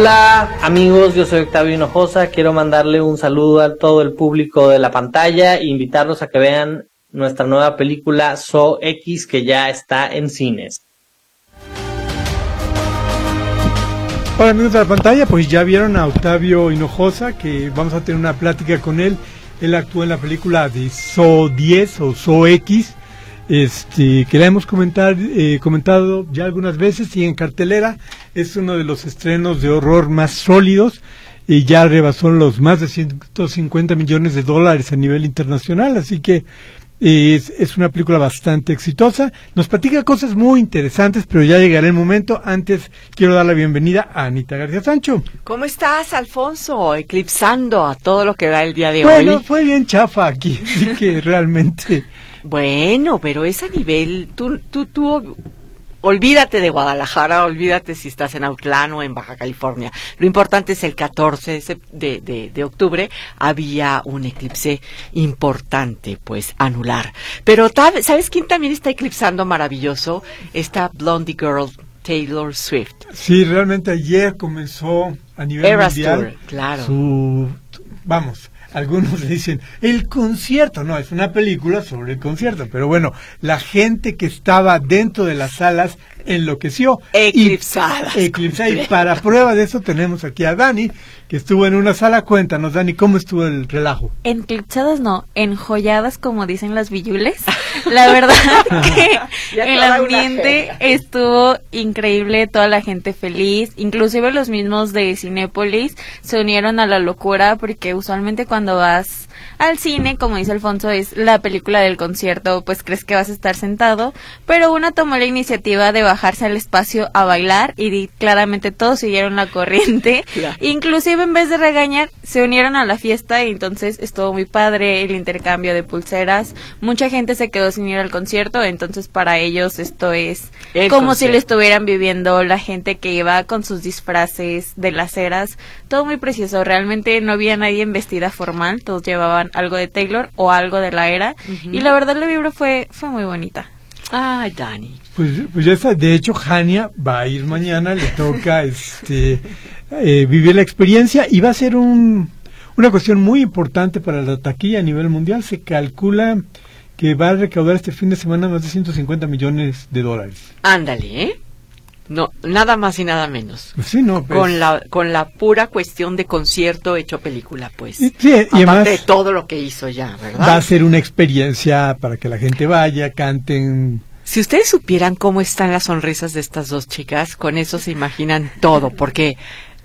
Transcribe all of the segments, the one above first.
Hola amigos, yo soy Octavio Hinojosa, quiero mandarle un saludo a todo el público de la pantalla e invitarlos a que vean nuestra nueva película So X que ya está en cines. Hola amigos de la pantalla, pues ya vieron a Octavio Hinojosa que vamos a tener una plática con él. Él actuó en la película de So 10 o So X este, que la hemos comentar, eh, comentado ya algunas veces y en cartelera es uno de los estrenos de horror más sólidos y ya rebasó los más de 150 millones de dólares a nivel internacional, así que eh, es, es, una película bastante exitosa. Nos platica cosas muy interesantes, pero ya llegará el momento. Antes quiero dar la bienvenida a Anita García Sancho. ¿Cómo estás, Alfonso? Eclipsando a todo lo que da el día de hoy. Bueno, fue bien chafa aquí, así que realmente bueno, pero es a nivel, tú, tú, tú, olvídate de Guadalajara, olvídate si estás en Autlán o en Baja California. Lo importante es el 14 de, de, de, octubre había un eclipse importante, pues, anular. Pero, ¿sabes quién también está eclipsando maravilloso? Esta Blondie Girl, Taylor Swift. Sí, realmente ayer comenzó a nivel mundial claro. su, vamos, algunos dicen, el concierto, no, es una película sobre el concierto, pero bueno, la gente que estaba dentro de las salas enloqueció. Eclipsada. Eclipsada. Y para prueba de eso tenemos aquí a Dani, que estuvo en una sala. Cuéntanos, Dani, ¿cómo estuvo el relajo? Eclipsadas no, enjolladas como dicen las villules. La verdad que el ambiente estuvo increíble, toda la gente feliz, inclusive los mismos de Cinépolis se unieron a la locura porque usualmente cuando vas al cine, como dice Alfonso, es la película del concierto, pues crees que vas a estar sentado, pero una tomó la iniciativa de bajarse al espacio a bailar y claramente todos siguieron la corriente. Inclusive en vez de regañar, se unieron a la fiesta y entonces estuvo muy padre el intercambio de pulseras. Mucha gente se quedó sin ir al concierto, entonces para ellos esto es como si lo estuvieran viviendo la gente que iba con sus disfraces de las eras. Todo muy precioso, realmente no había nadie en vestida formal, todos llevaban algo de Taylor o algo de la era. Y la verdad la vibra fue, fue muy bonita. Ay, Dani. Pues, pues ya está. De hecho, Hania va a ir mañana, le toca este eh, vivir la experiencia y va a ser un, una cuestión muy importante para la taquilla a nivel mundial. Se calcula que va a recaudar este fin de semana más de 150 millones de dólares. Ándale, ¿eh? No, nada más y nada menos. Sí, no, pues. con la con la pura cuestión de concierto hecho película, pues. Sí, y Aparte de todo lo que hizo ya, ¿verdad? Va a ser una experiencia para que la gente vaya, canten. Si ustedes supieran cómo están las sonrisas de estas dos chicas, con eso se imaginan todo, porque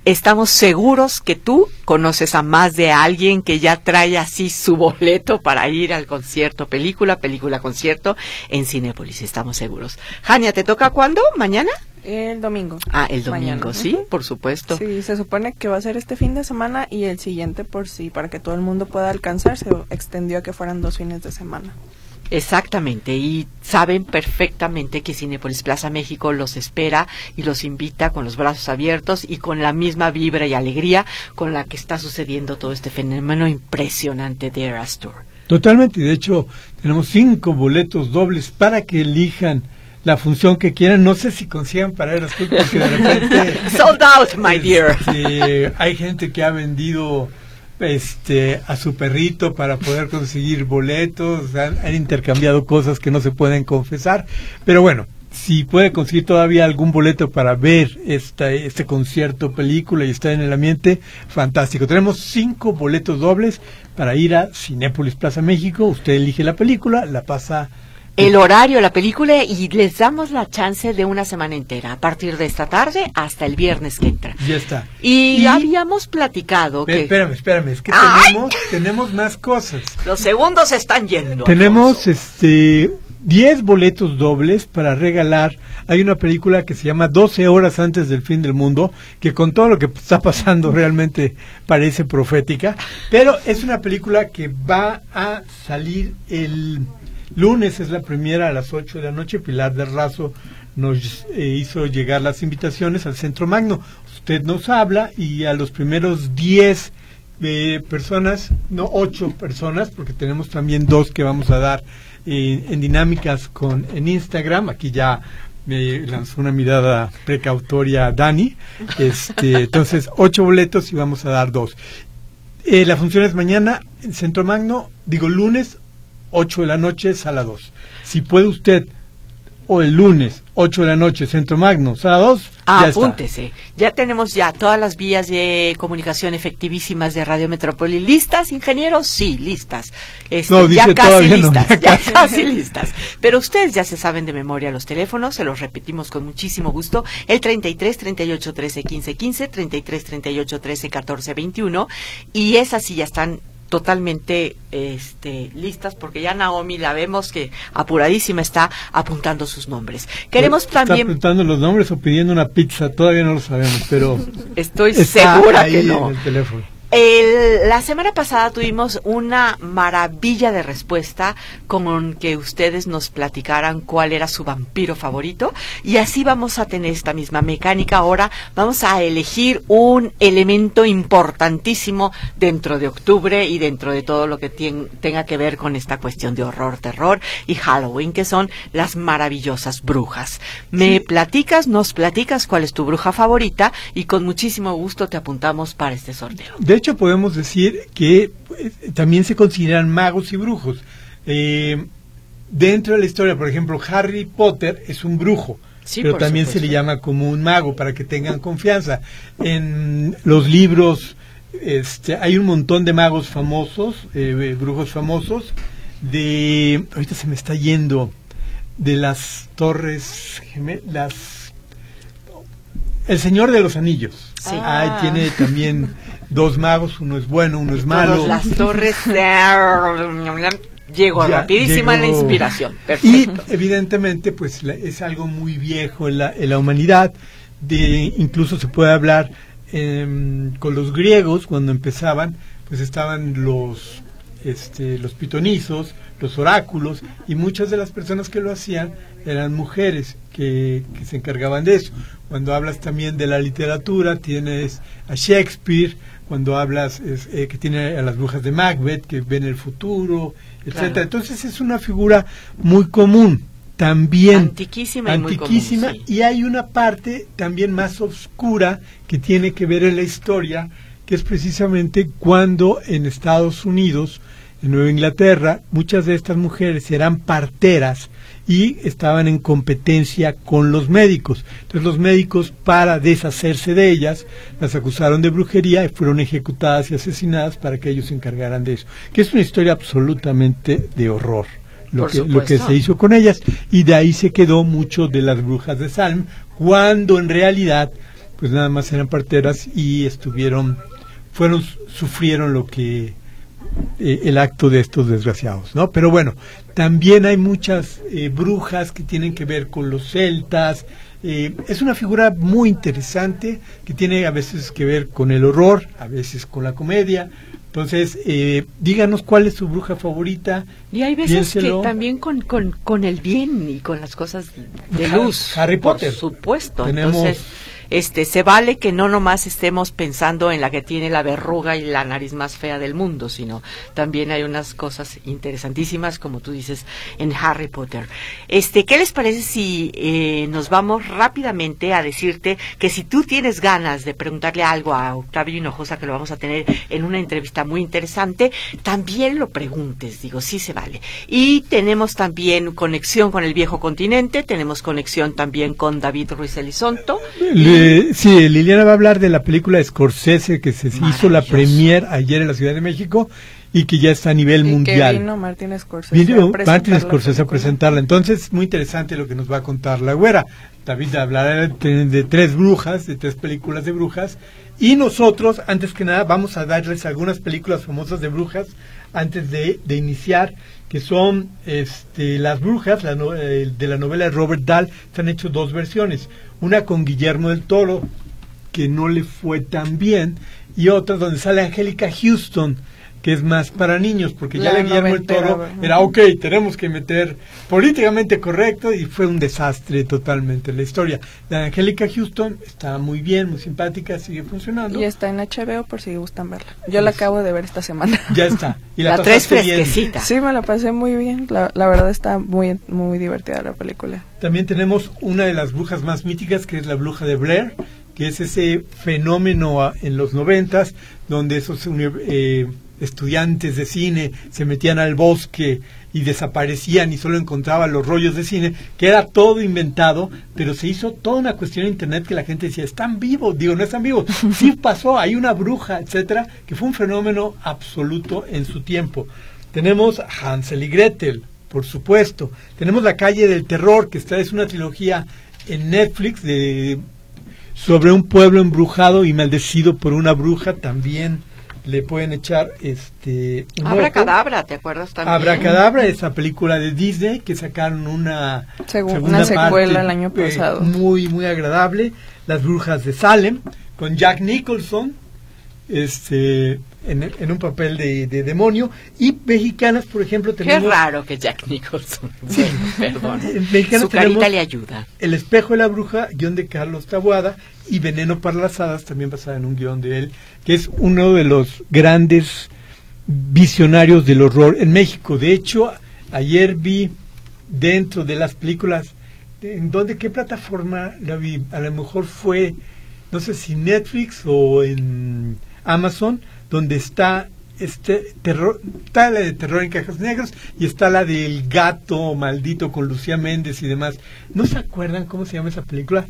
estamos seguros que tú conoces a más de alguien que ya trae así su boleto para ir al concierto, película, película, concierto en Cinépolis, estamos seguros. Jania, ¿te toca cuándo? ¿Mañana? El domingo. Ah, el domingo, sí, por supuesto. Sí, se supone que va a ser este fin de semana y el siguiente por sí, para que todo el mundo pueda alcanzar, se extendió a que fueran dos fines de semana. Exactamente, y saben perfectamente que Cinepolis Plaza México los espera y los invita con los brazos abiertos y con la misma vibra y alegría con la que está sucediendo todo este fenómeno impresionante de Eras Tour. Totalmente, y de hecho tenemos cinco boletos dobles para que elijan la función que quieran. No sé si consigan para el porque de repente... Sold out, my dear. Este, hay gente que ha vendido este a su perrito para poder conseguir boletos, han, intercambiado cosas que no se pueden confesar, pero bueno, si puede conseguir todavía algún boleto para ver esta, este concierto, película y estar en el ambiente, fantástico. Tenemos cinco boletos dobles para ir a Cinépolis Plaza México. Usted elige la película, la pasa el horario de la película y les damos la chance de una semana entera, a partir de esta tarde hasta el viernes que entra. Ya está. Y, habíamos platicado que Espérame, espérame, es que tenemos, tenemos más cosas. los segundos se están yendo. Tenemos este 10 boletos dobles para regalar. Hay una película que se llama 12 horas antes del fin del mundo, que con todo lo que está pasando realmente parece profética, pero es una película que va a salir el lunes, es la primera a las 8 de la noche. Pilar del Razo nos eh, hizo llegar las invitaciones al Centro Magno. Usted nos habla y a los primeros 10 eh, personas, no 8 personas, porque tenemos también dos que vamos a dar eh, en dinámicas con en Instagram. Aquí ya me lanzó una mirada precautoria Dani. Este, entonces, ocho boletos y vamos a dar dos. Eh, la función es mañana en Centro Magno, digo lunes, 8 de la noche, sala 2. Si puede usted, o el lunes, 8 de la noche, Centro Magno, sala 2, ya está. Apúntese. Ya tenemos ya todas las vías de comunicación efectivísimas de Radio Metrópoli. ¿Listas, ingenieros? Sí, listas. Este, No, ya casi todavía no, listas, ya ya casi listas. Pero ustedes ya se saben de memoria los teléfonos, se los repetimos con muchísimo gusto. El 33 38 13 15 15, 33 38 13 14 21. Y esas sí ya están totalmente este, listas porque ya Naomi la vemos que apuradísima está apuntando sus nombres. Queremos ¿Está también apuntando los nombres o pidiendo una pizza? Todavía no lo sabemos, pero Estoy segura que no. en el teléfono. El- la semana pasada tuvimos una maravilla de respuesta con que ustedes nos platicaran cuál era su vampiro favorito y así vamos a tener esta misma mecánica. Ahora vamos a elegir un elemento importantísimo dentro de octubre y dentro de todo lo que tenga que ver con esta cuestión de horror, terror y Halloween, que son las maravillosas brujas. Me platicas, nos platicas cuál es tu bruja favorita y con muchísimo gusto te apuntamos para este sorteo. De hecho, podemos decir que pues, también se consideran magos y brujos. Eh, dentro de la historia, por ejemplo, Harry Potter es un brujo, Sí, pero también se le llama como un mago para que tengan confianza. En los libros este, hay un montón de magos famosos, eh, brujos famosos, de... Ahorita se me está yendo de las torres gemelas. El Señor de los Anillos. Sí. Ahí tiene también dos magos, uno es bueno, uno es malo. Las torres. Llegó Ya, rapidísima la inspiración. Y Perfecto. evidentemente, pues la- es algo muy viejo en la, en la humanidad. De, incluso se puede hablar em, con los griegos cuando empezaban, pues estaban los este, los pitonizos, los oráculos, y muchas de las personas que lo hacían eran mujeres que, que se encargaban de eso. Cuando hablas también de la literatura, tienes a Shakespeare, cuando hablas es, eh, que tiene a las brujas de Macbeth, que ven el futuro, etcétera. Claro. Entonces es una figura muy común. También Antiquísima y común, antiquísima, sí. y hay una parte también más oscura que tiene que ver en la historia, que es precisamente cuando en Estados Unidos, en Nueva Inglaterra, muchas de estas mujeres eran parteras y estaban en competencia con los médicos. Entonces los médicos, para deshacerse de ellas, las acusaron de brujería y fueron ejecutadas y asesinadas para que ellos se encargaran de eso. Que es una historia absolutamente de horror. Lo que, lo que se hizo con ellas y de ahí se quedó mucho de las brujas de Salm cuando en realidad pues nada más eran parteras y estuvieron fueron sufrieron lo que eh, el acto de estos desgraciados, ¿no? Pero bueno, también hay muchas eh, brujas que tienen que ver con los celtas. eh, es una figura muy interesante que tiene a veces que ver con el horror, a veces con la comedia. Entonces, eh, díganos cuál es su bruja favorita. Y hay veces piénselo. que también con, con, con el bien y con las cosas de luz. Harry Potter. Por supuesto. Tenemos- Entonces, este, se vale que no nomás estemos pensando en la que tiene la verruga y la nariz más fea del mundo, sino también hay unas cosas interesantísimas, como tú dices, en Harry Potter. Este, ¿qué les parece si eh, nos vamos rápidamente a decirte que si tú tienes ganas de preguntarle algo a Octavio Hinojosa, que lo vamos a tener en una entrevista muy interesante, también lo preguntes, digo, sí se vale. Y tenemos también conexión con el viejo continente, tenemos conexión también con David Ruiz Elizonto. Sí, Liliana va a hablar de la película Scorsese que se hizo la premier ayer en la Ciudad de México y que ya está a nivel Y mundial. que vino Martin Scorsese Vino a Martin Scorsese a presentarla. Entonces, muy interesante lo que nos va a contar la güera. David hablará de, de tres brujas, de tres películas de brujas. Y nosotros, antes que nada, vamos a darles algunas películas famosas de brujas antes de, de iniciar, que son este, Las Brujas, la no- eh, de la novela de Robert Dahl. Se han hecho dos versiones. Una con Guillermo del Toro, que no le fue tan bien, y otra donde sale Angélica Houston, que es más para niños, porque ya La de Guillermo noventera, Toro era, ok, tenemos que meter políticamente correcto, y fue un desastre totalmente la historia. La de Angélica Houston está muy bien, muy simpática, sigue funcionando. Y está en HBO por si gustan verla. Yo la acabo de ver esta semana. Ya está. Y La, la, tres bien. fresquecita. Sí, me la pasé muy bien. La, la verdad está muy, muy divertida la película. También tenemos una de las brujas más míticas, que es la bruja de Blair, que es ese fenómeno ah, en los noventas, donde esos eh, estudiantes de cine se metían al bosque y desaparecían y solo encontraban los rollos de cine, que era todo inventado, pero se hizo toda una cuestión en internet que la gente decía, están vivos, digo, no están vivos, sí pasó, hay una bruja, etcétera, que fue un fenómeno absoluto en su tiempo. Tenemos Hansel y Gretel, por supuesto. Tenemos La calle del terror, que esta es una trilogía en Netflix de sobre un pueblo embrujado y maldecido por una bruja. También le pueden echar este un Abra ojo. cadabra, ¿te acuerdas también? Abracadabra, esa película de Disney que sacaron una, Segu- segunda una secuela parte, el año eh, pasado. muy, muy agradable. Las Brujas de Salem, con Jack Nicholson este, en, en un papel de, de demonio. Y mexicanas, por ejemplo, Qué tenemos. raro que Jack Nicholson. Sí. Bueno, perdón. Su carita le ayuda. El espejo de la bruja, guion de Carlos Tabuada, y Veneno para las hadas, también basada en un guion de él, que es uno de los grandes visionarios del horror en México. De hecho, ayer vi dentro de las películas, ¿en dónde, qué plataforma la vi? A lo mejor fue, no sé si Netflix o en Amazon, donde está este terror, está la de terror en cajas negras y está la del gato maldito con Lucía Méndez y demás. ¿No se acuerdan cómo se llama esa película?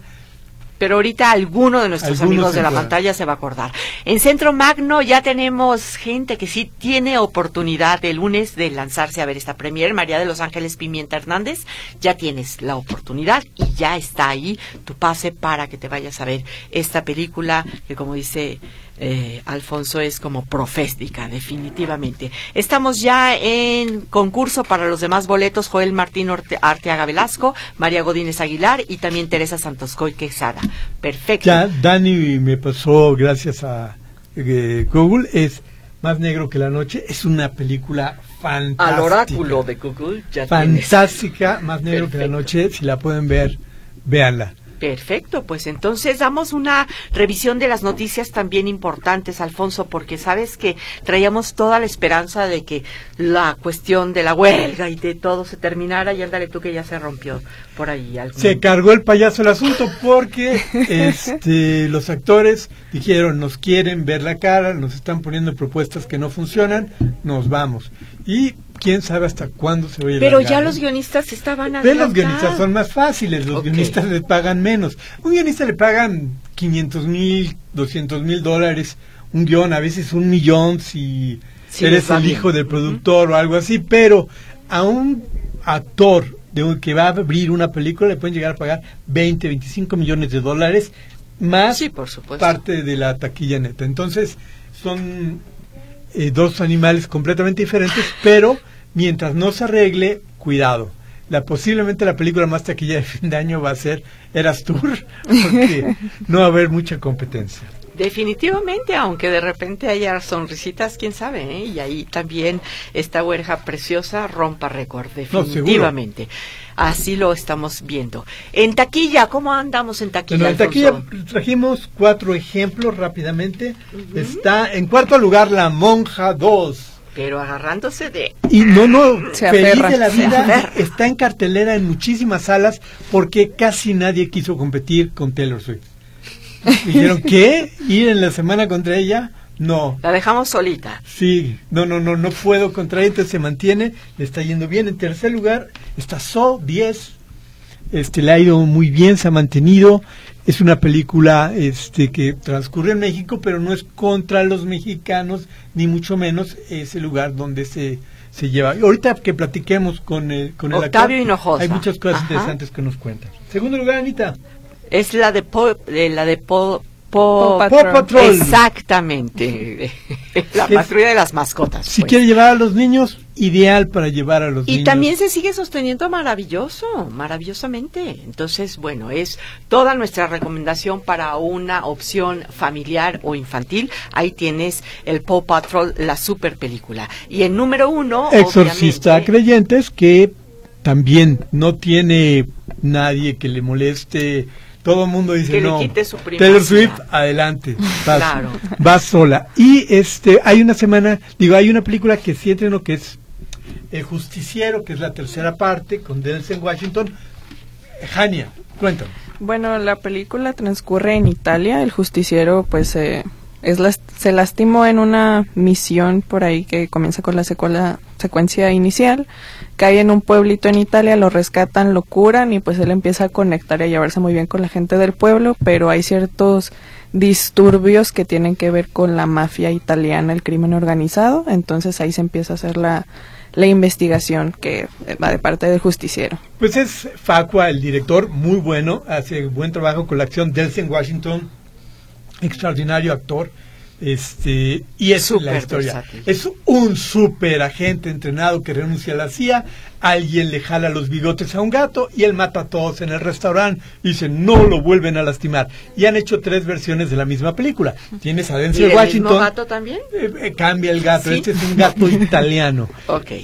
Pero ahorita alguno de nuestros Algunos amigos de la acuerdan. pantalla se va a acordar. En Centro Magno ya tenemos gente que sí tiene oportunidad el lunes de lanzarse a ver esta premier. María de los Ángeles Pimienta Hernández, ya tienes la oportunidad y ya está ahí tu pase para que te vayas a ver esta película que como dice eh, Alfonso es como profética, definitivamente. Estamos ya en concurso para los demás boletos, Joel Martín Orte- Arteaga Velasco, María Godínez Aguilar y también Teresa Santoscoy Quesada. Perfecto. Ya Dani me pasó gracias a eh, Google, es Más negro que la noche, es una película fantástica. Al oráculo de Google ya tienes. Fantástica, Más negro que la Perfecto. noche, si la pueden ver, véanla. Perfecto, pues entonces damos una revisión de las noticias también importantes, Alfonso, porque sabes que traíamos toda la esperanza de que la cuestión de la huelga y de todo se terminara y ándale tú que ya se rompió por ahí. algún- Se cargó el payaso el asunto porque este, los actores dijeron nos quieren ver la cara, nos están poniendo propuestas que no funcionan, nos vamos. Y quién sabe hasta cuándo se va a Pero ya los guionistas estaban Pero los guionistas son más fáciles, los guionistas les pagan menos. Un guionista le pagan 500 mil, 200 mil dólares, un guion, a veces un millón si Sí, eres el hijo del productor o algo así, pero a un actor de un, que va a abrir una película le pueden llegar a pagar 20, 25 millones de dólares más Sí, por supuesto. parte de la taquilla neta. Entonces, son eh, dos animales completamente diferentes, pero mientras no se arregle, cuidado. La, posiblemente la película más taquilla de fin de año va a ser Eras Tour, porque no va a haber mucha competencia. Definitivamente, aunque de repente haya sonrisitas, quién sabe, ¿eh? Y ahí también esta huerja preciosa rompa récord, definitivamente. Así lo estamos viendo. En taquilla, ¿cómo andamos en taquilla? Bueno, en taquilla trajimos cuatro ejemplos rápidamente. Está en cuarto lugar La Monja 2. Pero agarrándose de... Y no, no, Se feliz aferra, de la vida, está en cartelera en muchísimas salas porque casi nadie quiso competir con Taylor Swift. Dijeron, ¿qué? ¿Ir en la semana contra ella? No. La dejamos solita. Sí, no, no, no, no puedo contra ella, entonces se mantiene, le está yendo bien. En tercer lugar está So 10, este, le ha ido muy bien, se ha mantenido. Es una película este, que transcurre en México, pero no es contra los mexicanos, ni mucho menos es el lugar donde se, se lleva. Ahorita que platiquemos con el, con el Octavio actor, Hinojosa. hay muchas cosas Ajá. interesantes que nos cuentan. Segundo lugar, Anita. Es la de Po- eh, la de Po- Po- Patrol. Paw Patrol. Exactamente. la Es- patrulla de las mascotas. Si pues. quiere llevar a los niños, ideal para llevar a los Y niños. también se sigue sosteniendo maravilloso, maravillosamente. Entonces, bueno, es toda nuestra recomendación para una opción familiar o infantil. Ahí tienes el Paw Patrol, la super película. Y el número uno, Exorcista a creyentes que también no tiene nadie que le moleste. Todo el mundo dice Que le no. quite su Taylor privacidad". Swift, adelante. Vas, Claro. vas sola. Y este, hay una semana, digo, hay una película que sí entreno que es El Justiciero, que es la tercera parte, con Denzel Washington. Jania, cuéntame. Bueno, la película transcurre en Italia. El justiciero, pues, eh, se lastimó en una misión por ahí que comienza con la secuela, secuencia inicial. Cae en un pueblito en Italia, lo rescatan, lo curan y pues él empieza a conectar y a llevarse muy bien con la gente del pueblo, pero hay ciertos disturbios que tienen que ver con la mafia italiana, el crimen organizado. Entonces ahí se empieza a hacer la, la investigación que va de parte del justiciero. Pues es Facua, el director, muy bueno, hace buen trabajo con la acción. Delsen Washington, extraordinario actor. Este, y es la historia. versátil. Es un super agente entrenado que renuncia a la CIA. Alguien le jala los bigotes a un gato y él mata a todos en el restaurante. Y dice, no lo vuelven a lastimar. Y han hecho tres versiones de la misma película. Tienes a ¿Y Denzel Washington. mismo gato también? Eh, eh, cambia el gato. ¿Sí? Este es un gato italiano.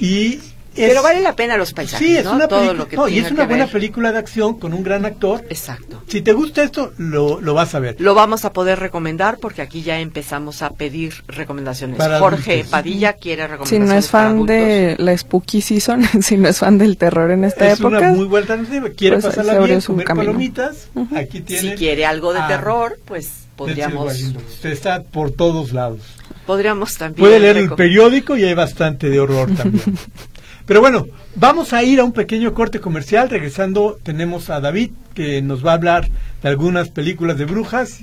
Y es- Pero vale la pena los paisajes, Sí, es ¿no? una Todo lo que no, y es una buena ver. película de acción con un gran actor. Exacto. Si te gusta esto, lo, lo vas a ver. Lo vamos a poder recomendar porque aquí ya empezamos a pedir recomendaciones. Para Jorge adultos. Padilla quiere Si recomendaciones. no es fan de la Spooky Season, si no es fan del terror en esta es época, una muy buena alternativa. Quiere pues, pasarla bien, comer camino. palomitas. Aquí tiene. si quiere algo de terror, pues podríamos está por todos lados. podríamos también Puede leer el periódico y hay bastante de horror también. Pero bueno, vamos a ir a un pequeño corte comercial. Regresando, tenemos a David que nos va a hablar de algunas películas de brujas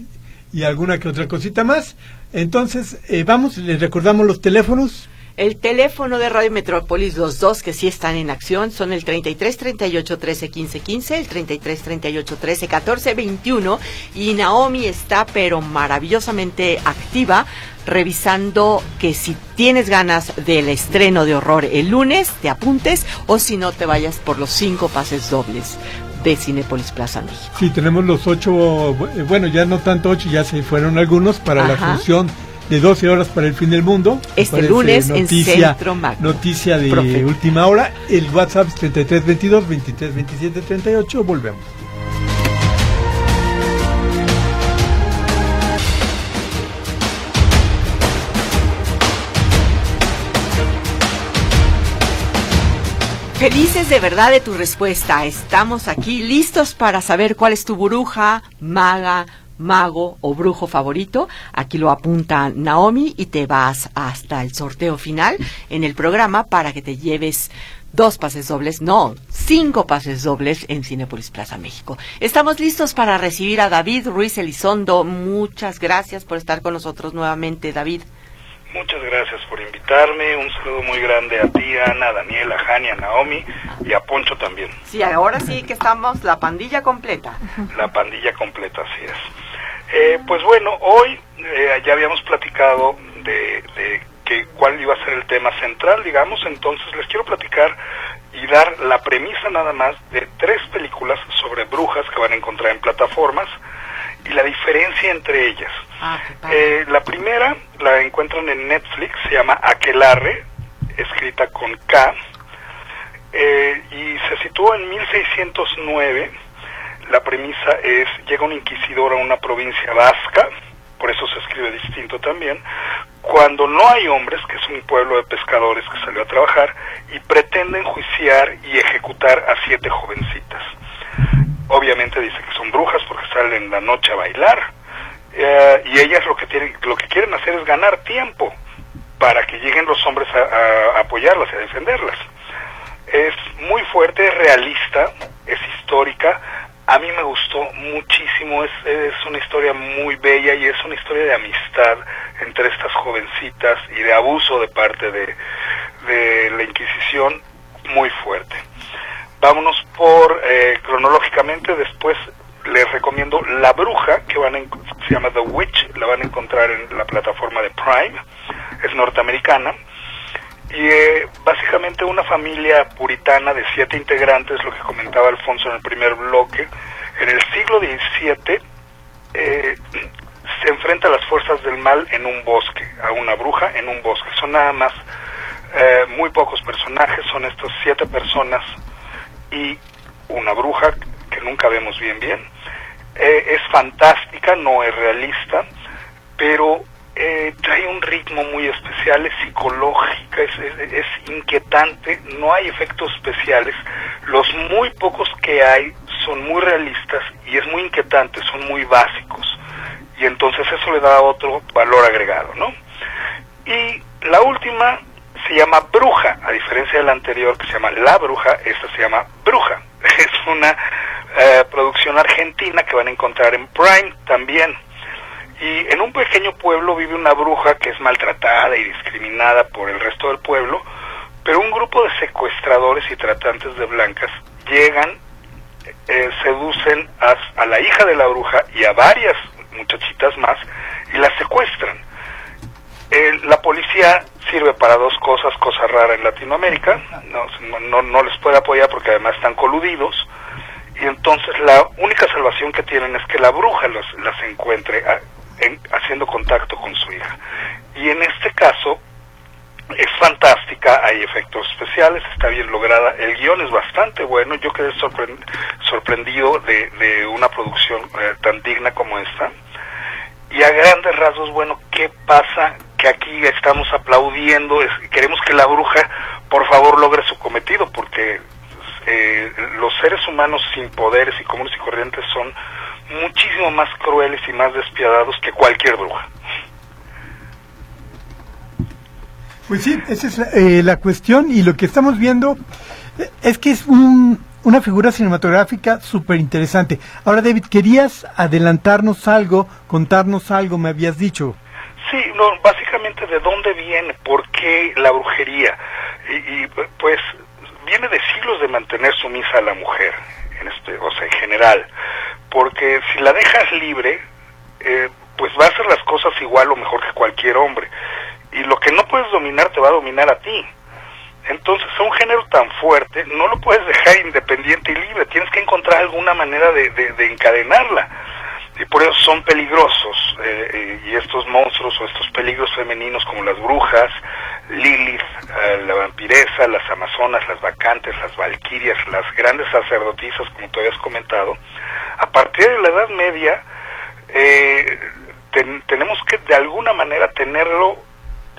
y alguna que otra cosita más. Entonces, eh, vamos, les recordamos los teléfonos. El teléfono de Radio Metrópolis, los dos que sí están en acción, son el 33 38 13 15 15, el 33 38 13 14 21 y Naomi está pero maravillosamente activa revisando que si tienes ganas del estreno de horror el lunes, te apuntes o si no te vayas por los cinco pases dobles de Cinépolis Plaza México. Sí, tenemos los ocho, eh, bueno, ya no tanto ocho, ya se fueron algunos para la Ajá. función de 12 horas para el fin del mundo. Este Parece lunes en Centro Magno. Noticia de Profe. última hora. El WhatsApp es 3322 23 27 38. Volvemos. Felices de verdad de tu respuesta. Estamos aquí listos para saber cuál es tu bruja, maga, mago o brujo favorito. Aquí lo apunta Naomi y te vas hasta el sorteo final en el programa para que te lleves dos pases dobles, no, cinco pases dobles en Cinepolis Plaza México. Estamos listos para recibir a David Ruiz Elizondo. Muchas gracias por estar con nosotros nuevamente, David. Muchas gracias por invitarme. Un saludo muy grande a ti, Ana, a Daniel, a Jani, a Naomi y a Poncho también. Sí, ahora sí que estamos la pandilla completa. La pandilla completa, así es. Eh, pues bueno, hoy eh, ya habíamos platicado de, de que cuál iba a ser el tema central, digamos, entonces les quiero platicar y dar la premisa nada más de tres películas sobre brujas que van a encontrar en plataformas y la diferencia entre ellas. Ah. Eh, la primera la encuentran en Netflix, se llama Aquelarre, escrita con K, eh, y se sitúa en 1609. La premisa es, llega un inquisidor a una provincia vasca, por eso se escribe distinto también, cuando no hay hombres, que es un pueblo de pescadores que salió a trabajar, y pretende enjuiciar y ejecutar a siete jovencitas. Obviamente dice que son brujas porque salen la noche a bailar, eh, y ellas lo que tienen, lo que quieren hacer es ganar tiempo para que lleguen los hombres a, a apoyarlas y a defenderlas. Es muy fuerte, es realista, a mí me gustó muchísimo, es, es una historia muy bella y es una historia de amistad entre estas jovencitas y de abuso de parte de, de la Inquisición muy fuerte. Vámonos por eh, cronológicamente, después les recomiendo La Bruja, que van se llama The Witch, la van a encontrar en la plataforma de Prime, es norteamericana, y eh, básicamente una familia puritana de siete integrantes, lo que comentaba Alfonso en el primer bloque, en el siglo XVII eh, se enfrenta a las fuerzas del mal en un bosque, a una bruja en un bosque. Son nada más eh, muy pocos personajes, son estos siete personas y una bruja que nunca vemos bien bien. Eh, es fantástica, no es realista, pero eh, trae un ritmo muy especial, es psicológica, es, es, es, inquietante, no hay efectos especiales, los muy pocos que hay son muy realistas y es muy inquietante, son muy básicos y entonces eso le da otro valor agregado, ¿no? Y la última se llama Bruja, a diferencia de la anterior que se llama La Bruja, esta se llama Bruja, es una eh, producción argentina que van a encontrar en Prime también. Y en un pequeño pueblo vive una bruja que es maltratada y discriminada por el resto del pueblo, pero un grupo de secuestradores y tratantes de blancas llegan, eh, seducen a, a, la hija de la bruja y a varias muchachitas más y las secuestran. Eh, la policía sirve para dos cosas, cosa rara en Latinoamérica, no, no, no les puede apoyar porque además están coludidos, y entonces la única salvación que tienen es que la bruja los, las encuentre en, haciendo contacto con su hija. Y en este caso es fantástica, hay efectos especiales, está bien lograda, el guion es bastante bueno, yo quedé sorprend sorprendido de, de, una producción eh, tan digna como esta. Y a grandes rasgos, bueno, ¿qué pasa? Que aquí estamos aplaudiendo, queremos que la bruja por favor logre su cometido, porque eh, los seres humanos sin poderes y comunes y corrientes son muchísimo más crueles y más despiadados que cualquier bruja. Pues sí, esa es la, eh, la cuestión y lo que estamos viendo es que es un, una figura cinematográfica súper interesante. Ahora, David, querías adelantarnos algo, contarnos algo, me habías dicho. Sí, no, básicamente de dónde viene, por qué la brujería. Y, y pues viene de siglos de mantener sumisa a la mujer, en este, o sea, en general. Porque si la dejas libre, eh, pues va a hacer las cosas igual o mejor que cualquier hombre. Y lo que no puedes dominar te va a dominar a ti. Entonces, a un género tan fuerte, no lo puedes dejar independiente y libre. Tienes que encontrar alguna manera de, de, de encadenarla. Y por eso son peligrosos. Eh, y estos monstruos o estos peligros femeninos como las brujas, Lilith, eh, la vampiresa, las amazonas, las vacantes, las valquirias, las grandes sacerdotisas, como tú habías comentado, a partir de la Edad Media, eh, ten, tenemos que de alguna manera tenerlo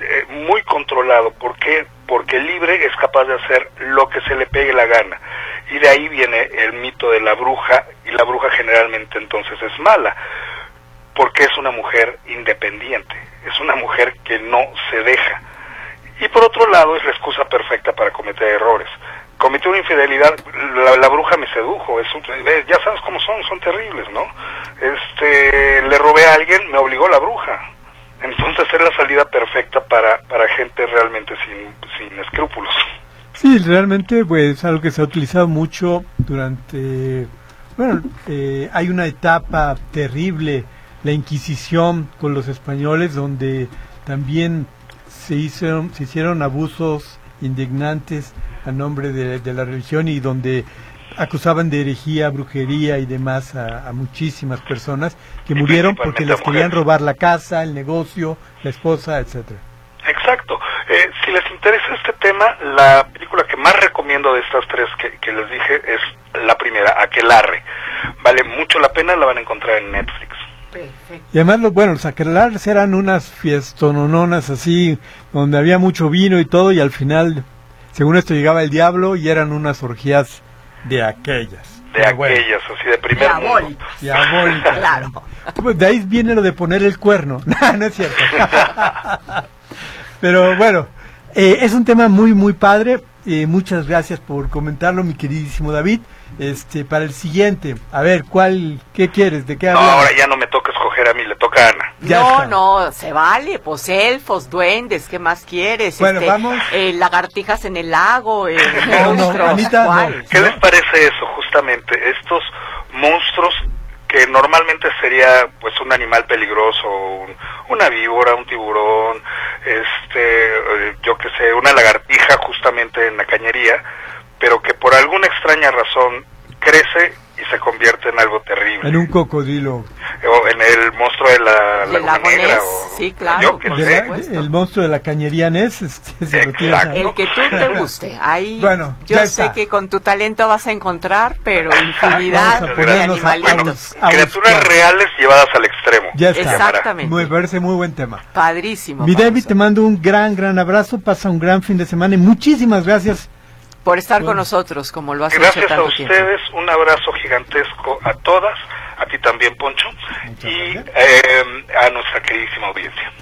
eh, muy controlado. ¿Por qué? Porque libre es capaz de hacer lo que se le pegue la gana. Y de ahí viene el mito de la bruja, y la bruja generalmente entonces es mala, porque es una mujer independiente, es una mujer que no se deja. Y por otro lado es la excusa perfecta para cometer errores. Cometí una infidelidad, la, la bruja me sedujo, es un, ya sabes cómo son, son terribles, ¿no? Este, le robé a alguien, me obligó la bruja. Entonces es la salida perfecta para, para gente realmente sin, sin escrúpulos. Sí, realmente pues algo que se ha utilizado mucho durante, bueno, eh, hay una etapa terrible, la Inquisición con los españoles, donde también se hicieron, se hicieron abusos indignantes a nombre de, de la religión y donde acusaban de herejía, brujería y demás a, a muchísimas personas que murieron porque les querían robar la casa, el negocio, la esposa, etcétera. Exacto. Eh, si les interesa este tema, la película que más recomiendo de estas tres que, que les dije es la primera, Aquelarre. Vale mucho la pena, la van a encontrar en Netflix. Perfecto. Y además, los, bueno, los aquelarres eran unas fiestonononas así, donde había mucho vino y todo, y al final, según esto, llegaba el diablo y eran unas orgías de aquellas. De Pero aquellas, bueno. así de primer. Diabólicas. Claro. Pues de ahí viene lo de poner el cuerno. no, no es cierto. Pero bueno, eh, es un tema muy, muy padre. Eh, muchas gracias por comentarlo, mi queridísimo David. este, para el siguiente. A ver, ¿cuál, qué quieres? ¿De qué No, hablamos? ahora ya no me toca escoger a mí, le toca a Ana. Ya no, está. no, se vale, pues elfos, duendes, ¿qué más quieres? Bueno, Este, vamos. eh, lagartijas en el lago, eh, No, no, monstruos, Anita, no. ¿Qué les parece eso, justamente? Estos monstruos que normalmente sería pues un animal peligroso, un- una víbora, un tiburón, este, eh, yo que sé, una lagartija justamente en la cañería, pero que por alguna extraña razón crece y se convierte en algo terrible. En un cocodrilo. O en el monstruo de la Del Laguna lago Negra. Ness, o, sí, claro, yo De sé. la- el monstruo de la cañería Ness. este. El que tú te guste. Ahí Bueno, yo sé está. que con tu talento vas a encontrar, pero infinidad a de animalitos. a- a Criaturas buscar. reales llevadas al extremo. Ya está. Exactamente. Me parece muy buen tema. Padrísimo. Mi David, te mando un gran, gran abrazo. Pasa un gran fin de semana y muchísimas gracias. Por estar con nosotros, como lo has hecho Gracias a tanto tiempo. ustedes, un abrazo gigantesco a todas, a ti también, Poncho, Muchas y eh, a nuestra queridísima audiencia.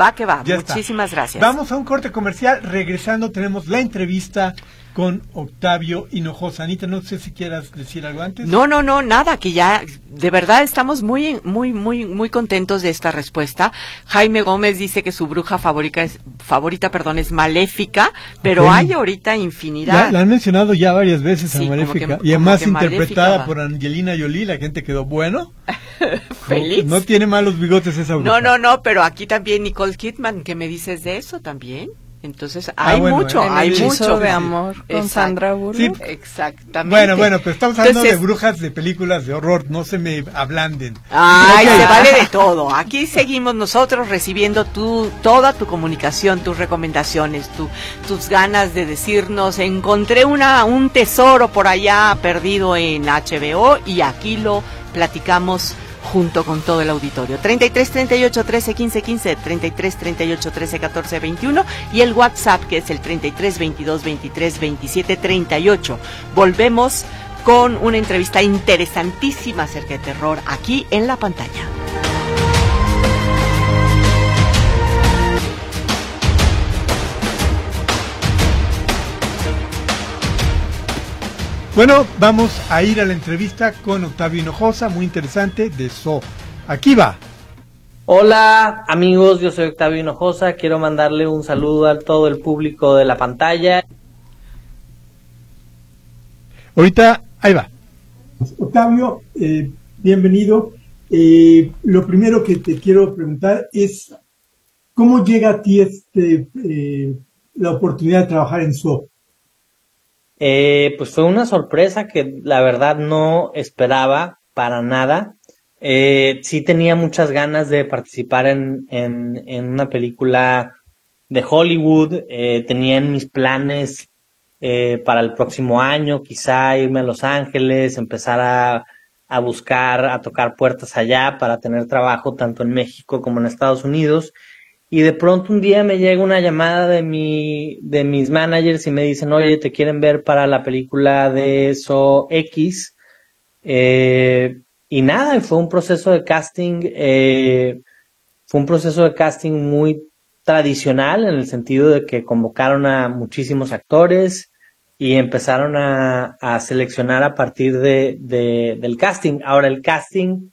Va que va. Ya está. Muchísimas gracias. Vamos a un corte comercial. Regresando, tenemos la entrevista con Octavio Hinojosa. Anita, no sé si quieras decir algo antes. No, no, no, nada, que ya de verdad estamos muy, muy, muy, muy contentos de esta respuesta. Jaime Gómez dice que su bruja favorita es, favorita, perdón, es maléfica, pero hay ahorita infinidad. la han mencionado ya varias veces Sí, a Maléfica. que- y además que interpretada por Angelina Jolie. La gente quedó bueno. Feliz. No tiene malos bigotes esa bruja. No, no, no, pero aquí también Nicole Kidman, ¿qué me dices de eso también? Entonces, Ah, hay bueno, mucho. El hay mucho. de amor con Exacto. Sandra Bullock. Sí. Exactamente. Bueno, bueno, pero estamos hablando Entonces- de brujas de películas de horror. No se me ablanden. Ay, se vale de todo. Aquí seguimos nosotros recibiendo tu, toda tu comunicación, tus recomendaciones, tu, tus ganas de decirnos, encontré una, un tesoro por allá perdido en HBO y aquí lo platicamos junto con todo el auditorio. 33 38 13 15 15, 33 38 13 14 21 y el WhatsApp que es el 33 22 23 27 38. Volvemos con una entrevista interesantísima acerca de terror aquí en la pantalla. Bueno, vamos a ir a la entrevista con Octavio Hinojosa, muy interesante, de So. Aquí va. Hola amigos, yo soy Octavio Hinojosa, quiero mandarle un saludo a todo el público de la pantalla. Ahorita, ahí va. Octavio, eh, bienvenido. Eh, lo primero que te quiero preguntar es, ¿cómo llega a ti este, eh, la oportunidad de trabajar en So? Eh, pues fue una sorpresa que la verdad no esperaba para nada. Eh, sí tenía muchas ganas de participar en, en, en una película de Hollywood. Eh, tenía en mis planes eh, para el próximo año quizá irme a Los Ángeles, empezar a, a buscar, a tocar puertas allá para tener trabajo tanto en México como en Estados Unidos. Y de pronto un día me llega una llamada de mi, de mis managers y me dicen, oye, te quieren ver para la película de So X. Eh, y nada, fue un proceso de casting, eh, fue un proceso de casting muy tradicional en el sentido de que convocaron a muchísimos actores y empezaron a, a seleccionar a partir de, de- del casting. Ahora el casting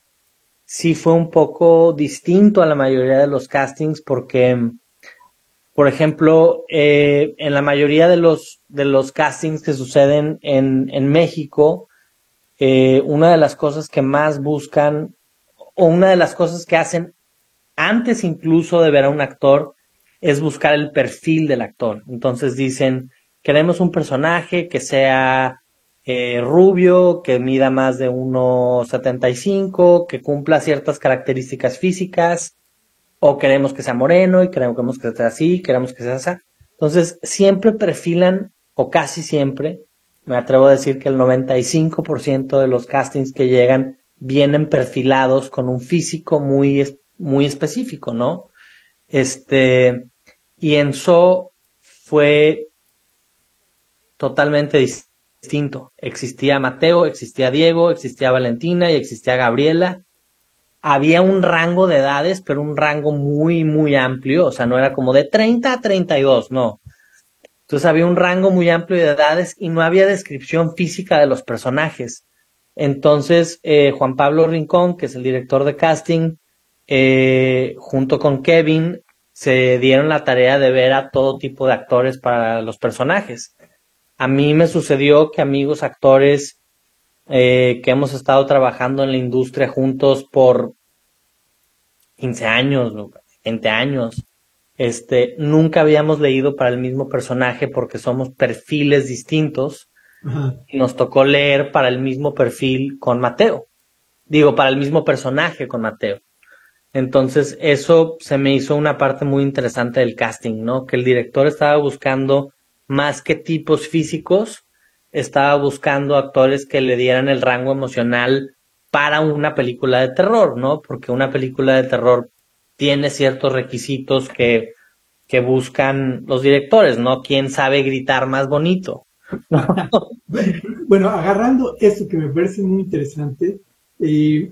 sí fue un poco distinto a la mayoría de los castings porque, por ejemplo, eh, en la mayoría de los, de los castings que suceden en, en México, eh, una de las cosas que más buscan o una de las cosas que hacen antes incluso de ver a un actor es buscar el perfil del actor. Entonces dicen, queremos un personaje que sea eh, rubio, que mida más de 1,75, que cumpla ciertas características físicas, o queremos que sea moreno y queremos que sea así, queremos que sea así. Entonces siempre perfilan, o casi siempre, me atrevo a decir que el 95% de los castings que llegan vienen perfilados con un físico muy, muy específico, ¿no? Este, y en So fue totalmente dis- distinto. Existía Mateo, existía Diego, existía Valentina y existía Gabriela. Había un rango de edades, pero un rango muy, muy amplio. O sea, no era como de 30 a 32, no. Entonces había un rango muy amplio de edades y no había descripción física de los personajes. Entonces, eh, Juan Pablo Rincón, que es el director de casting, eh, junto con Kevin, se dieron la tarea de ver a todo tipo de actores para los personajes. A mí me sucedió que amigos actores eh, que hemos estado trabajando en la industria juntos por 15 años, 20 años, este, nunca habíamos leído para el mismo personaje porque somos perfiles distintos y nos tocó leer para el mismo perfil con Mateo. Digo, para el mismo personaje con Mateo. Entonces, eso se me hizo una parte muy interesante del casting, ¿no? Que el director estaba buscando más que tipos físicos, estaba buscando actores que le dieran el rango emocional para una película de terror, ¿no? Porque una película de terror tiene ciertos requisitos que, que buscan los directores, ¿no? ¿Quién sabe gritar más bonito? bueno, agarrando eso que me parece muy interesante, eh,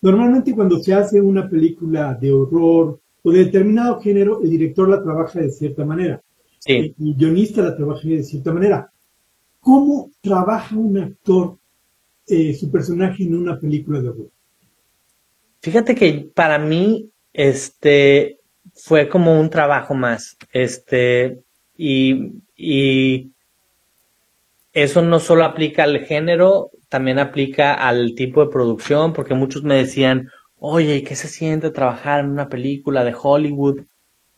normalmente cuando se hace una película de horror o de determinado género, el director la trabaja de cierta manera. El guionista la trabaja de cierta manera. ¿Cómo trabaja un actor eh, su personaje en una película de horror? Fíjate que para mí, este, fue como un trabajo más. Este, y, y eso no solo aplica al género, también aplica al tipo de producción, porque muchos me decían, oye, ¿qué se siente trabajar en una película de Hollywood?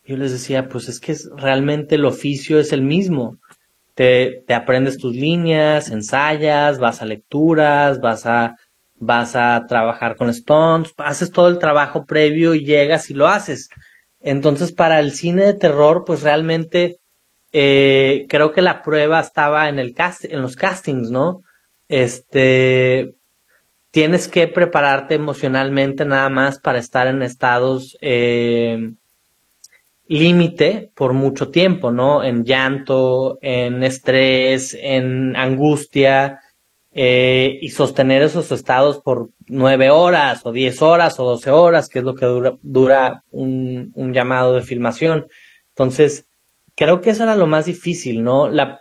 Yo les decía, pues es que realmente el oficio es el mismo. Te, te aprendes tus líneas, ensayas, vas a lecturas, vas a, vas a trabajar con Stones, haces todo el trabajo previo y llegas y lo haces. Entonces, para el cine de terror, pues realmente eh, creo que la prueba estaba en el cast en los castings, ¿no? Este, tienes que prepararte emocionalmente nada más para estar en estados eh, límite por mucho tiempo, ¿no? En llanto, en estrés, en angustia, eh, y sostener esos estados por nueve horas o diez horas o doce horas, que es lo que dura, dura un, llamado de filmación. Entonces, creo que eso era lo más difícil, ¿no? La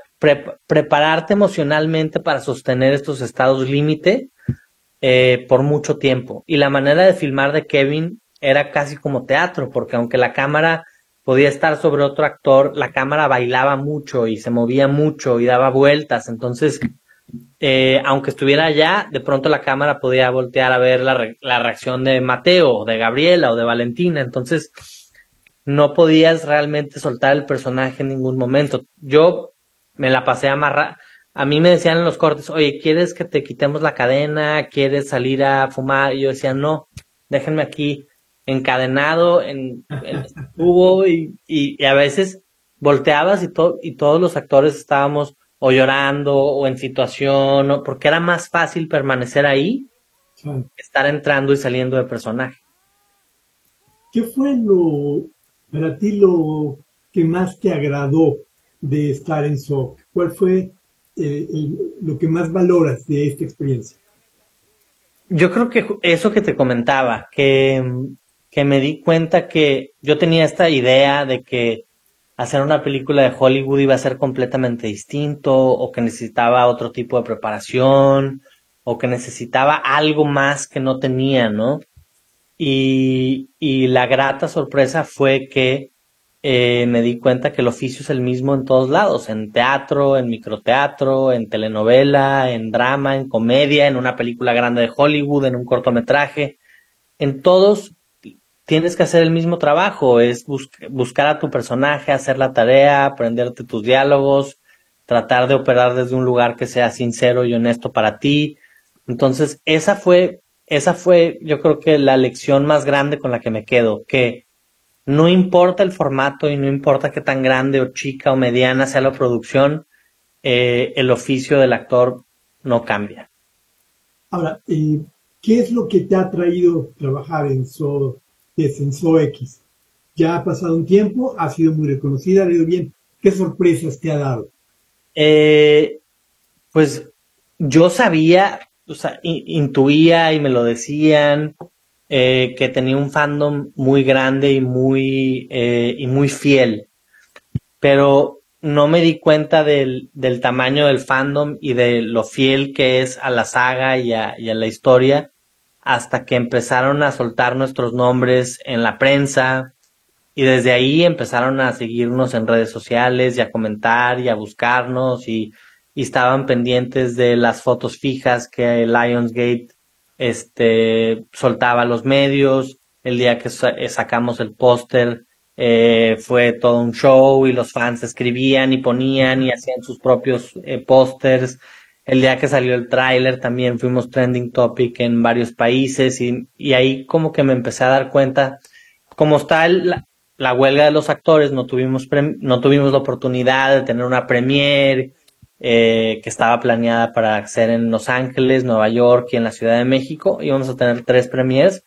prepararte emocionalmente para sostener estos estados límite eh, por mucho tiempo. Y la manera de filmar de Kevin era casi como teatro, porque aunque la cámara podía estar sobre otro actor, la cámara bailaba mucho y se movía mucho y daba vueltas. Entonces, eh, aunque estuviera allá, de pronto la cámara podía voltear a ver la, la reacción de Mateo, de Gabriela o de Valentina. Entonces, no podías realmente soltar el personaje en ningún momento. Yo me la pasé amarrar. A mí me decían en los cortes, oye, ¿quieres que te quitemos la cadena? ¿Quieres salir a fumar? Y yo decía, no, déjenme aquí encadenado en, el tubo y, y, a veces volteabas y, todo y todos los actores estábamos o llorando o en situación, porque era más fácil permanecer ahí que estar entrando y saliendo de personaje. ¿Qué fue lo para ti lo que más te agradó de estar en SOC? ¿Cuál fue eh, lo que más valoras de esta experiencia? Yo creo que eso que te comentaba, que, que me di cuenta que yo tenía esta idea de que hacer una película de Hollywood iba a ser completamente distinto o que necesitaba otro tipo de preparación o que necesitaba algo más que no tenía, ¿no? Y, la grata sorpresa fue que eh, me di cuenta que el oficio es el mismo en todos lados, en teatro, en microteatro, en telenovela, en drama, en comedia, en una película grande de Hollywood, en un cortometraje. En todos tienes que hacer el mismo trabajo, es buscar a tu personaje, hacer la tarea, aprenderte tus diálogos, tratar de operar desde un lugar que sea sincero y honesto para ti. Entonces, esa fue esa fue, yo creo que la lección más grande con la que me quedo, que no importa el formato y no importa qué tan grande o chica o mediana sea la producción, eh, el oficio del actor no cambia. Ahora, eh, ¿qué es lo que te ha traído trabajar en So, en so X? Ya ha pasado un tiempo, ha sido muy reconocida, ha ido bien. ¿Qué sorpresas te ha dado? Eh, pues yo sabía, o sea, intuía y me lo decían, eh, que tenía un fandom muy grande y muy, eh, y muy fiel. Pero no me di cuenta del, del tamaño del fandom y de lo fiel que es a la saga y a la historia hasta que empezaron a soltar nuestros nombres en la prensa y desde ahí empezaron a seguirnos en redes sociales y a comentar y a buscarnos y, estaban pendientes de las fotos fijas que Lionsgate este soltaba a los medios el día que sacamos el póster eh, fue todo un show y los fans escribían y ponían y hacían sus propios eh, pósters. El día que salió el tráiler también fuimos trending topic en varios países y, ahí como que me empecé a dar cuenta, como está la, la, huelga de los actores, no tuvimos, no tuvimos la oportunidad de tener una premiere eh, que estaba planeada para ser en Los Ángeles, Nueva York y en la Ciudad de México. Íbamos a tener tres premiers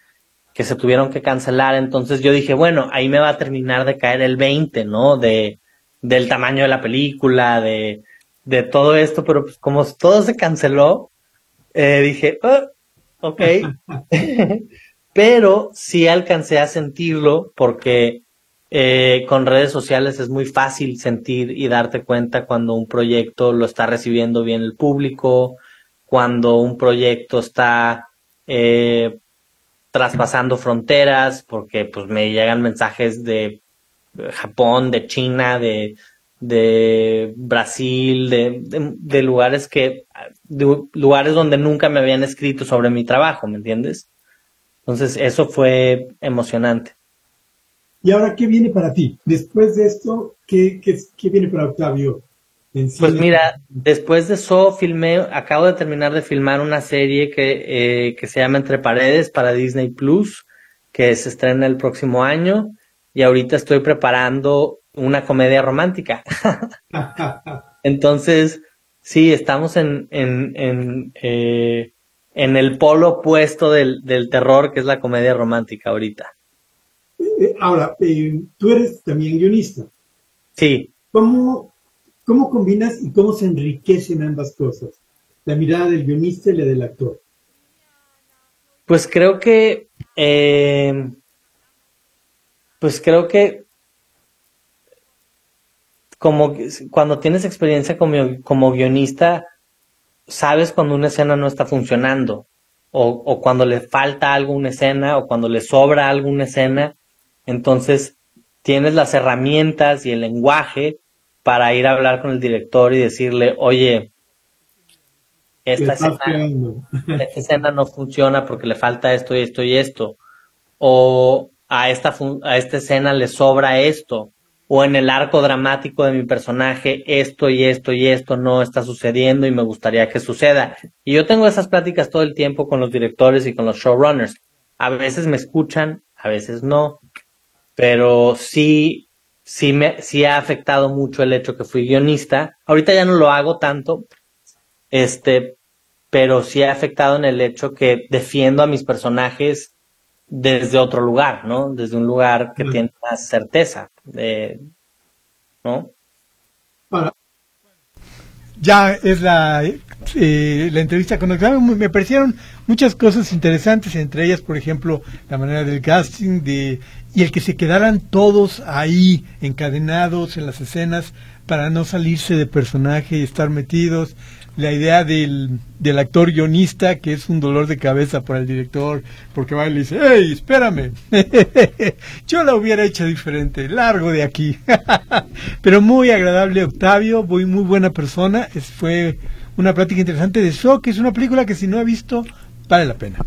que se tuvieron que cancelar. Entonces yo dije, bueno, ahí me va a terminar de caer el 20, ¿no? De, del tamaño de la película, de, de todo esto, pero pues como todo se canceló, eh, dije, oh, ok. pero sí alcancé a sentirlo porque eh, con redes sociales es muy fácil sentir y darte cuenta cuando un proyecto lo está recibiendo bien el público, cuando un proyecto está eh, traspasando fronteras, porque pues me llegan mensajes de Japón, de China, de, de Brasil, de, de, lugares que, de lugares donde nunca me habían escrito sobre mi trabajo, ¿me entiendes? Entonces eso fue emocionante. ¿Y ahora qué viene para ti? Después de esto, ¿qué, qué, qué viene para Octavio? Pues mira, después de eso filmé, acabo de terminar de filmar una serie que, eh, que se llama Entre Paredes para Disney Plus, que se estrena el próximo año, y ahorita estoy preparando una comedia romántica. Entonces, sí, estamos en, en, en, eh, en el polo opuesto del, del terror, que es la comedia romántica ahorita. Eh, ahora, tú eres también guionista. Sí. ¿Cómo, ¿Cómo combinas y cómo se enriquecen ambas cosas? La mirada del guionista y la del actor. Pues creo que, eh, pues creo que como cuando tienes experiencia como, como guionista, sabes cuando una escena no está funcionando, o, o cuando le falta algo una escena, o cuando le sobra alguna escena, entonces tienes las herramientas y el lenguaje para ir a hablar con el director y decirle, oye, esta escena, no funciona porque le falta esto y esto y esto. O a esta, a esta escena le sobra esto. O en el arco dramático de mi personaje, esto y esto y esto no está sucediendo y me gustaría que suceda. Y yo tengo esas pláticas todo el tiempo con los directores y con los showrunners. A veces me escuchan, a veces no. Pero sí sí me sí ha afectado mucho el hecho que fui guionista. Ahorita ya no lo hago tanto, este, pero sí ha afectado en el hecho que defiendo a mis personajes desde otro lugar, ¿no? Desde un lugar que tiene más certeza, de, ¿no? ya es la, eh, la entrevista con Octavio. Me parecieron muchas cosas interesantes, entre ellas, por ejemplo, la manera del casting de, y el que se quedaran todos ahí encadenados en las escenas para no salirse de personaje y estar metidos la idea del, del actor guionista, que es un dolor de cabeza para el director, porque va y le dice, hey, espérame, yo la hubiera hecho diferente, largo de aquí. Pero muy agradable Octavio, muy, muy buena persona, es, fue una plática interesante de So, que es una película que si no ha visto, vale la pena.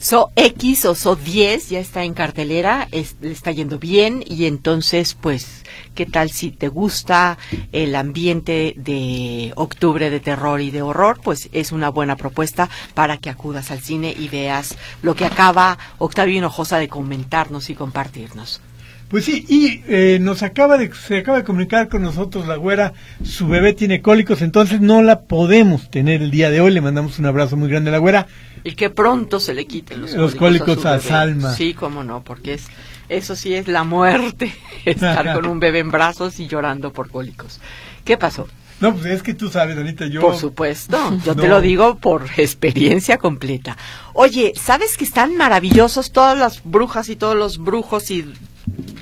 So X o So 10 ya está en cartelera, le está yendo bien y entonces pues qué tal si te gusta el ambiente de octubre de terror y de horror, pues es una buena propuesta para que acudas al cine y veas lo que acaba Octavio Hinojosa de comentarnos y compartirnos. Pues sí, y eh, nos acaba de, se acaba de comunicar con nosotros la güera, su bebé tiene cólicos, entonces no la podemos tener el día de hoy, le mandamos un abrazo muy grande a la güera. Y que pronto se le quiten los, los cólicos, a, Salma. Sí, cómo no, porque es eso sí es la muerte, estar con un bebé en brazos y llorando por cólicos. ¿Qué pasó? No, pues es que tú sabes, Donita, yo... Por supuesto, yo te lo digo por experiencia completa. Oye, ¿sabes que están maravillosos todas las brujas y todos los brujos y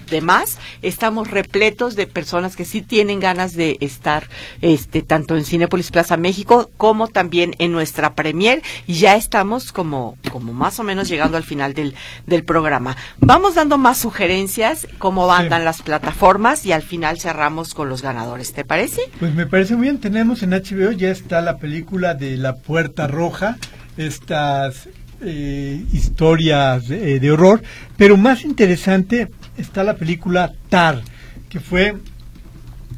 demás, estamos repletos de personas que sí tienen ganas de estar este tanto en Cinepolis Plaza México como también en nuestra premier y ya estamos como como más o menos llegando al final del, del programa. Vamos dando más sugerencias, cómo andan las plataformas y al final cerramos con los ganadores, ¿te parece? Pues me parece muy bien, tenemos en HBO ya está la película de La Puerta Roja, estas eh, historias de, de horror, pero más interesante está la película Tar, que fue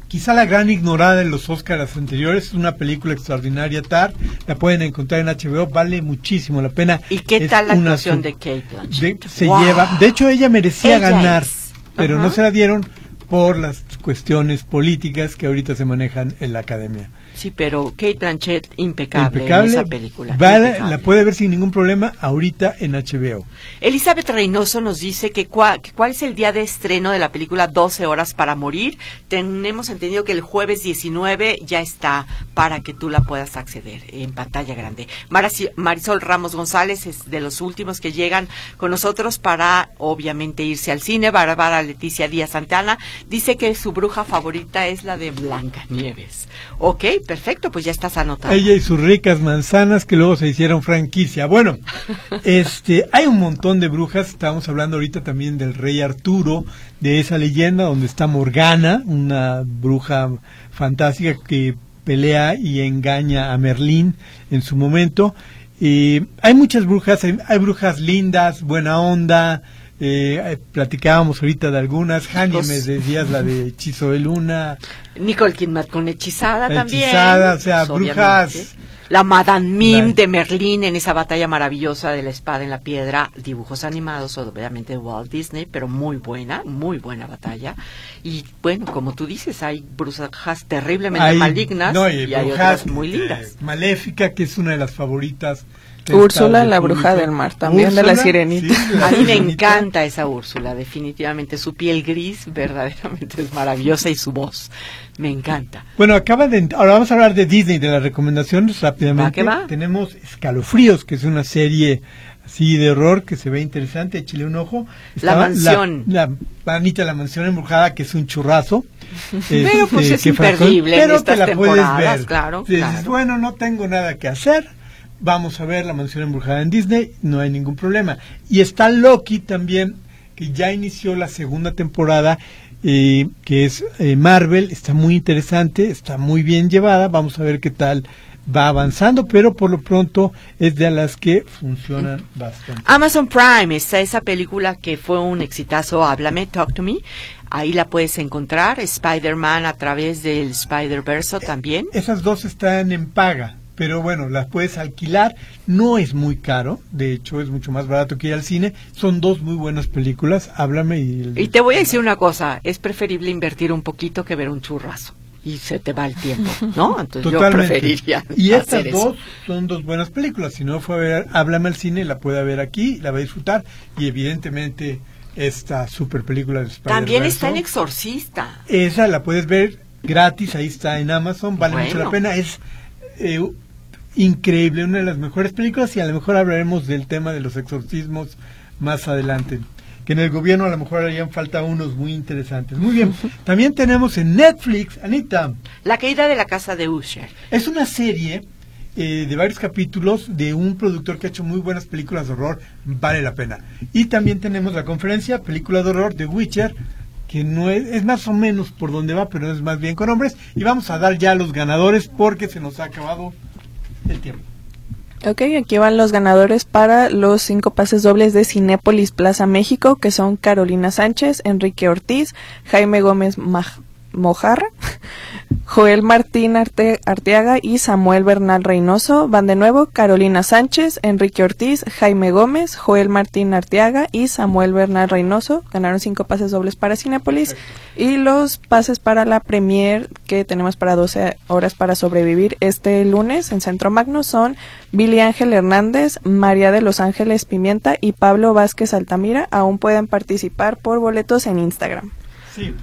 quizá la gran ignorada en los Oscars anteriores. Es una película extraordinaria, Tar. La pueden encontrar en HBO, vale muchísimo la pena. ¿Y qué Es tal la una actuación de Kate de- Blanchett? se Wow. lleva. De hecho, ella merecía Ella ganar, es. pero no se la dieron por las cuestiones políticas que ahorita se manejan en la academia. Sí, pero Kate Blanchett impecable, Impecable. en esa película. Vale, impecable. la puede ver sin ningún problema ahorita en HBO. Elizabeth Reynoso nos dice que, cua- que cuál es el día de estreno de la película 12 horas para morir. Tenemos entendido que el jueves 19 ya está para que tú la puedas acceder en pantalla grande. Marisol Ramos González es de los últimos que llegan con nosotros para obviamente irse al cine. Bárbara Leticia Díaz Santana dice que su bruja favorita es la de Blancanieves. Ok, perfecto, pues ya estás anotado. Ella y sus ricas manzanas que luego se hicieron franquicia. Bueno, este, hay un montón de brujas. Estamos hablando ahorita también del rey Arturo, de esa leyenda donde está Morgana, una bruja fantástica que pelea y engaña a Merlín en su momento. Y hay muchas brujas, hay, hay brujas lindas, buena onda. Eh, eh, platicábamos ahorita de algunas. Me decías la de Hechizo de Luna. Nicole Kidman con hechizada también. Hechizada, o sea, Pues, brujas. La Madame Mim La- de Merlín en esa batalla maravillosa de la espada en la piedra, dibujos animados, obviamente de Walt Disney, pero muy buena, muy buena batalla. Y bueno, como tú dices, hay brujas terriblemente Hay- malignas no, y, hay brujas, otras muy eh, lindas. Maléfica, que es una de las favoritas. Úrsula, la bruja del mar, también de la sirenita. sí, la A mí me encanta esa Úrsula, definitivamente. Su piel gris verdaderamente es maravillosa y su voz. Me encanta. Bueno, acaba de. Ahora vamos a hablar de Disney, de las recomendaciones rápidamente. Que va. Tenemos Escalofríos, que es una serie así de horror que se ve interesante. Échale un ojo. La mansión. La, la Anita, la mansión embrujada, que es un churrazo. Pero, pues, Este, es que imperdible en pero estas te la puedes temporadas, ver. claro, Dices, claro. bueno, no tengo nada que hacer. Vamos a ver la mansión embrujada en Disney, no hay ningún problema. Y está Loki también, que ya inició la segunda temporada, eh, que es eh, Marvel, está muy interesante, está muy bien llevada, vamos a ver qué tal va avanzando, pero por lo pronto es de las que funcionan bastante. Amazon Prime está esa película que fue un exitazo, Háblame, Talk to Me. Ahí la puedes encontrar. Spider-Man a través del Spider-Verse también. Esas dos están en paga, pero bueno, las puedes alquilar, no es muy caro, de hecho es mucho más barato que ir al cine, son dos muy buenas películas, háblame y... Y te voy a decir una cosa, es preferible invertir un poquito que ver un churrazo. Y se te va el tiempo, ¿no? Entonces yo Totalmente. preferiría y estas eso. dos son dos buenas películas, si no fue a ver Háblame al cine, la puede ver aquí, la va a disfrutar, y evidentemente esta super película de Spider-Man. También está El Exorcista. Esa la puedes ver gratis, ahí está en Amazon, vale mucho la pena, es eh, increíble, una de las mejores películas y a lo mejor hablaremos del tema de los exorcismos más adelante. Que en el gobierno a lo mejor harían falta unos muy interesantes. Muy bien, también tenemos en Netflix, Anita, La caída de la casa de Usher. es una serie eh, de varios capítulos de un productor que ha hecho muy buenas películas de horror, vale la pena. Y también tenemos la conferencia, película de horror de Witcher, que no es, es más o menos por donde va, pero es más bien con hombres. Y vamos a dar ya los ganadores porque se nos ha acabado el tiempo. Ok, aquí van los ganadores para los cinco pases dobles de Cinépolis Plaza México, que son Carolina Sánchez, Enrique Ortiz, Jaime Gómez Maj- Mojarra, Joel Martín Arte- Arteaga y Samuel Bernal Reynoso. Van de nuevo Carolina Sánchez, Enrique Ortiz, Jaime Gómez, Joel Martín Arteaga y Samuel Bernal Reynoso. Ganaron cinco pases dobles para Cinépolis. Y los pases para la premier que tenemos para 12 horas para sobrevivir este lunes en Centro Magno son Billy Ángel Hernández, María de los Ángeles Pimienta y Pablo Vázquez Altamira. Aún pueden participar por boletos en Instagram. Sí.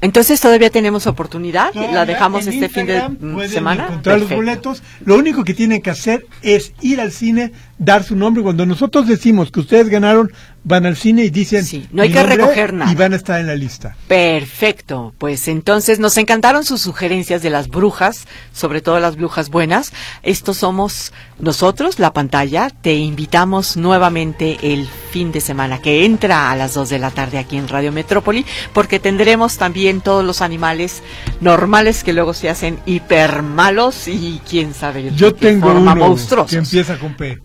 Entonces todavía tenemos oportunidad, Todavía la dejamos este fin de mm, pueden semana. encontrar los boletos. Lo único que tienen que hacer es ir al cine, dar su nombre. Cuando nosotros decimos que ustedes ganaron, van al cine y dicen Sí, no hay que recoger nada. y van a estar en la lista. Perfecto, pues entonces nos encantaron sus sugerencias de las brujas, sobre todo las brujas buenas. Estos somos nosotros, la pantalla. Te invitamos nuevamente el fin de semana que entra a las 2 de la tarde aquí en Radio Metrópoli, porque tendremos también todos los animales normales que luego se hacen hiper malos y quién sabe Yo tengo uno monstruosos. que empieza con P.